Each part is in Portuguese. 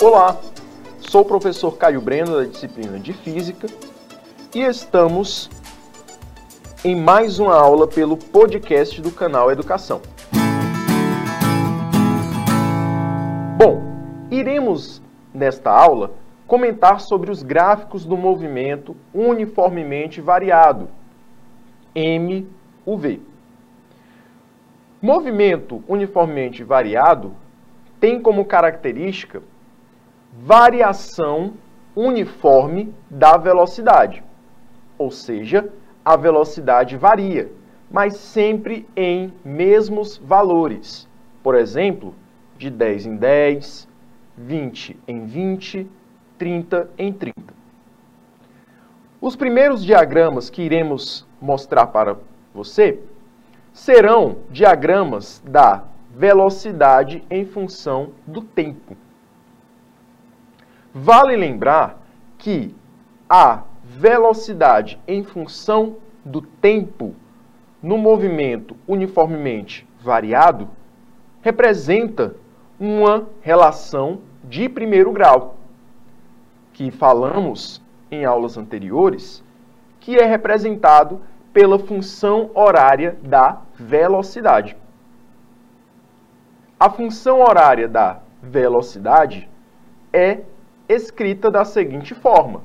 Olá, sou o professor Caio Breno da disciplina de Física e estamos em mais uma aula pelo podcast do canal Educação. Bom, iremos nesta aula comentar sobre os gráficos do movimento uniformemente variado, MUV. Movimento uniformemente variado tem como característica variação uniforme da velocidade, ou seja, a velocidade varia, mas sempre em mesmos valores. Por exemplo, de 10 em 10, 20 em 20, 30 em 30. Os primeiros diagramas que iremos mostrar para você serão diagramas da velocidade em função do tempo. Vale lembrar que a velocidade em função do tempo no movimento uniformemente variado representa uma relação de primeiro grau que falamos em aulas anteriores, que é representado pela função horária da velocidade. A função horária da velocidade é escrita da seguinte forma: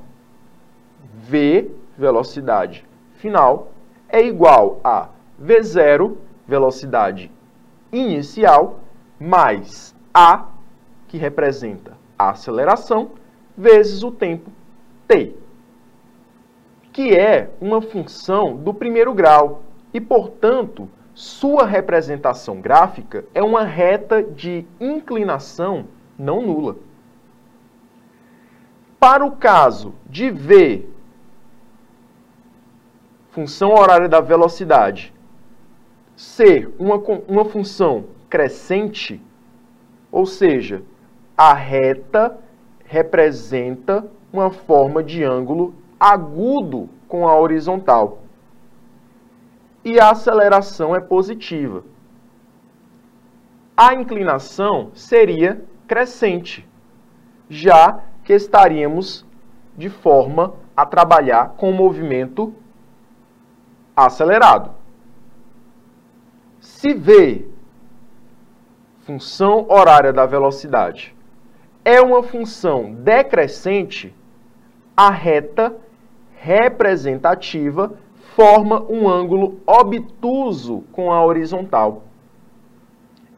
v, velocidade final, é igual a v0, velocidade inicial, mais a, que representa a aceleração, vezes o tempo t, que é uma função do primeiro grau e, portanto, sua representação gráfica é uma reta de inclinação não nula. Para o caso de V, função horária da velocidade, ser uma, uma função crescente, ou seja, a reta representa uma forma de ângulo agudo com a horizontal. E a aceleração é positiva. A inclinação seria crescente, já que estaríamos de forma a trabalhar com o movimento acelerado. Se V, função horária da velocidade, é uma função decrescente, a reta representativa forma um ângulo obtuso com a horizontal.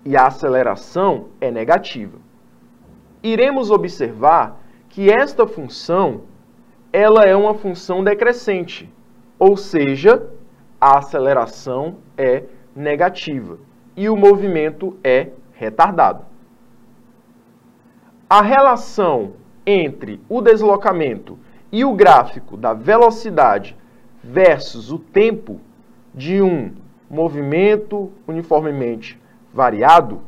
E a aceleração é negativa. Iremos observar que esta função ela é uma função decrescente, ou seja, a aceleração é negativa e o movimento é retardado. A relação entre o deslocamento e o gráfico da velocidade versus o tempo de um movimento uniformemente variado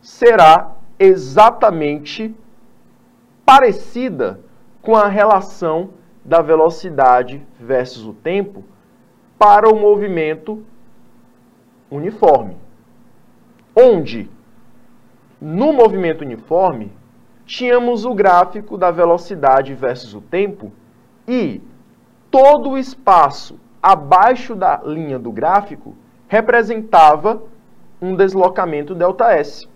será exatamente parecida com a relação da velocidade versus o tempo para o movimento uniforme, onde no movimento uniforme, tínhamos o gráfico da velocidade versus o tempo e todo o espaço abaixo da linha do gráfico representava um deslocamento ΔS.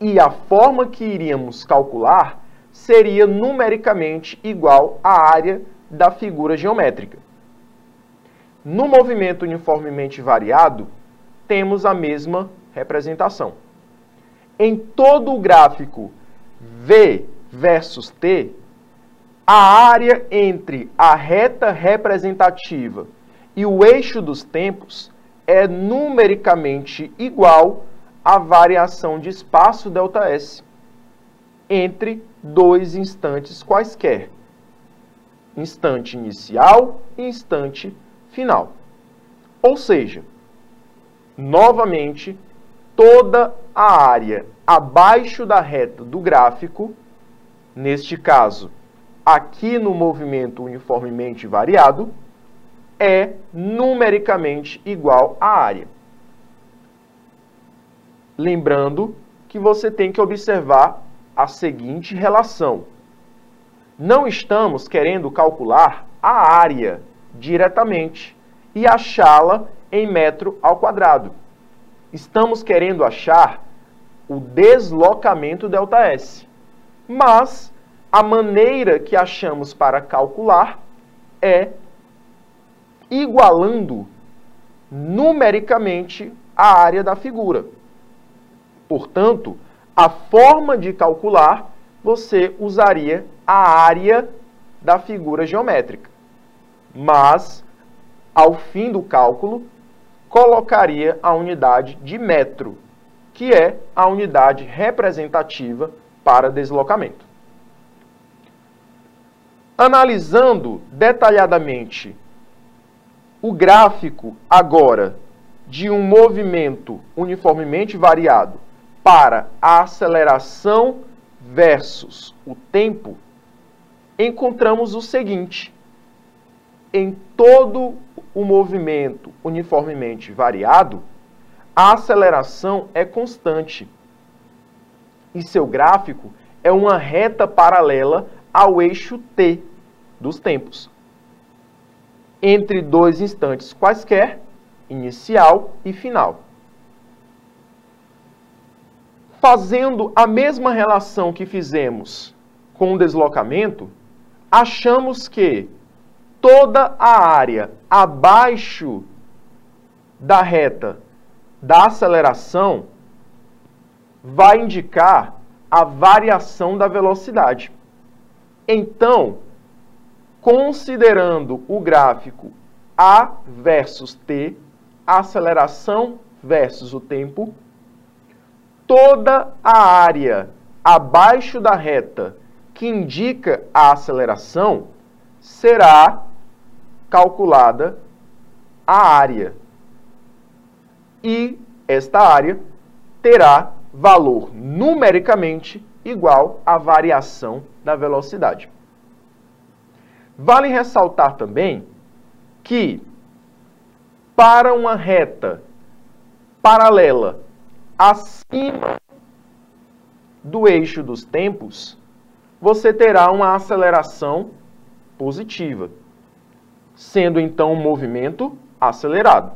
E a forma que iríamos calcular seria numericamente igual à área da figura geométrica. No movimento uniformemente variado, temos a mesma representação em todo o gráfico V versus T, a área entre a reta representativa e o eixo dos tempos é numericamente igual à variação de espaço ΔS entre dois instantes quaisquer, instante inicial e instante final. Ou seja, novamente, toda a área abaixo da reta do gráfico, neste caso, aqui no movimento uniformemente variado, é numericamente igual à área. Lembrando que você tem que observar a seguinte relação. Não estamos querendo calcular a área diretamente e achá-la em metro ao quadrado. Estamos querendo achar o deslocamento ΔS. Mas a maneira que achamos para calcular é igualando numericamente a área da figura. Portanto, a forma de calcular, você usaria a área da figura geométrica. Mas, ao fim do cálculo, colocaria a unidade de metro, que é a unidade representativa para deslocamento. Analisando detalhadamente o gráfico agora de um movimento uniformemente variado para a aceleração versus o tempo, encontramos o seguinte: em todo o movimento uniformemente variado, a aceleração é constante. E seu gráfico é uma reta paralela ao eixo t dos tempos. Entre dois instantes quaisquer, inicial e final. Fazendo a mesma relação que fizemos com o deslocamento, achamos que toda a área abaixo da reta da aceleração vai indicar a variação da velocidade. Então, considerando o gráfico A versus T, aceleração versus o tempo, toda a área abaixo da reta que indica a aceleração será calculada a área. E esta área terá valor numericamente igual à variação da velocidade. Vale ressaltar também que para uma reta paralela acima do eixo dos tempos, você terá uma aceleração positiva, sendo então um movimento acelerado.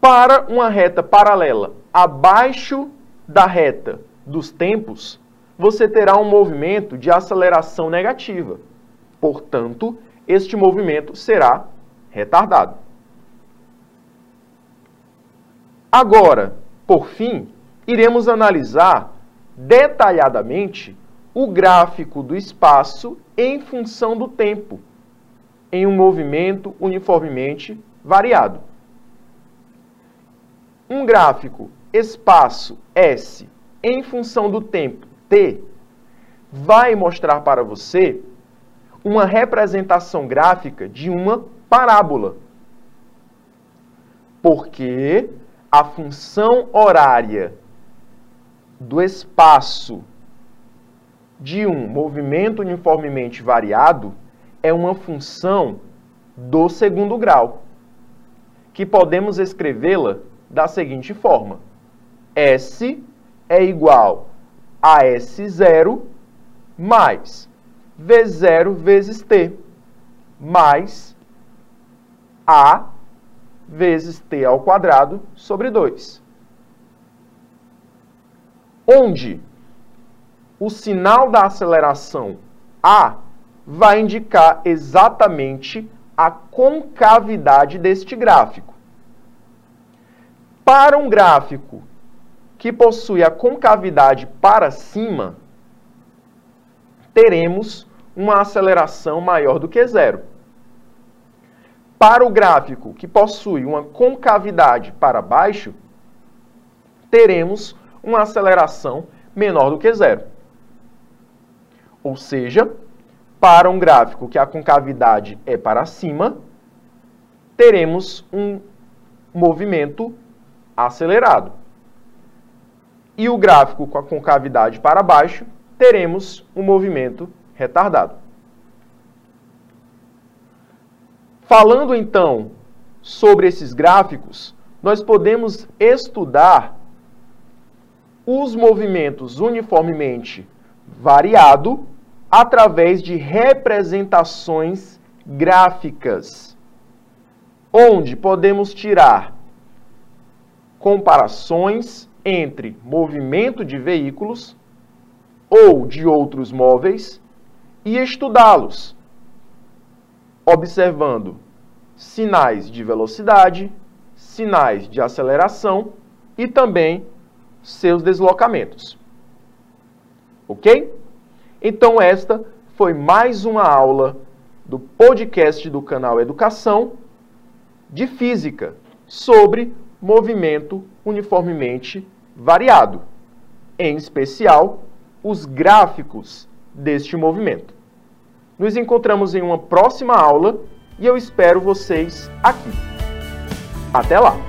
Para uma reta paralela abaixo da reta dos tempos, você terá um movimento de aceleração negativa. Portanto, este movimento será retardado. Agora, por fim, iremos analisar detalhadamente o gráfico do espaço em função do tempo, em um movimento uniformemente variado. Um gráfico espaço S em função do tempo T vai mostrar para você uma representação gráfica de uma parábola. Porque a função horária do espaço de um movimento uniformemente variado é uma função do segundo grau, que podemos escrevê-la da seguinte forma: S é igual a S0 mais V0 vezes T mais A vezes T ao quadrado sobre 2. Onde o sinal da aceleração A vai indicar exatamente a concavidade deste gráfico. Para um gráfico que possui a concavidade para cima, teremos uma aceleração maior do que zero. Para o gráfico que possui uma concavidade para baixo, teremos uma aceleração menor do que zero. Ou seja, para um gráfico que a concavidade é para cima, teremos um movimento acelerado e o gráfico com a concavidade para baixo, teremos um movimento retardado. Falando então sobre esses gráficos, nós podemos estudar os movimentos uniformemente variado através de representações gráficas, onde podemos tirar comparações entre movimento de veículos ou de outros móveis e estudá-los, observando sinais de velocidade, sinais de aceleração e também seus deslocamentos. Ok? Então, esta foi mais uma aula do podcast do canal Educação de Física sobre movimento uniformemente variado, em especial os gráficos deste movimento. Nos encontramos em uma próxima aula e eu espero vocês aqui. Até lá!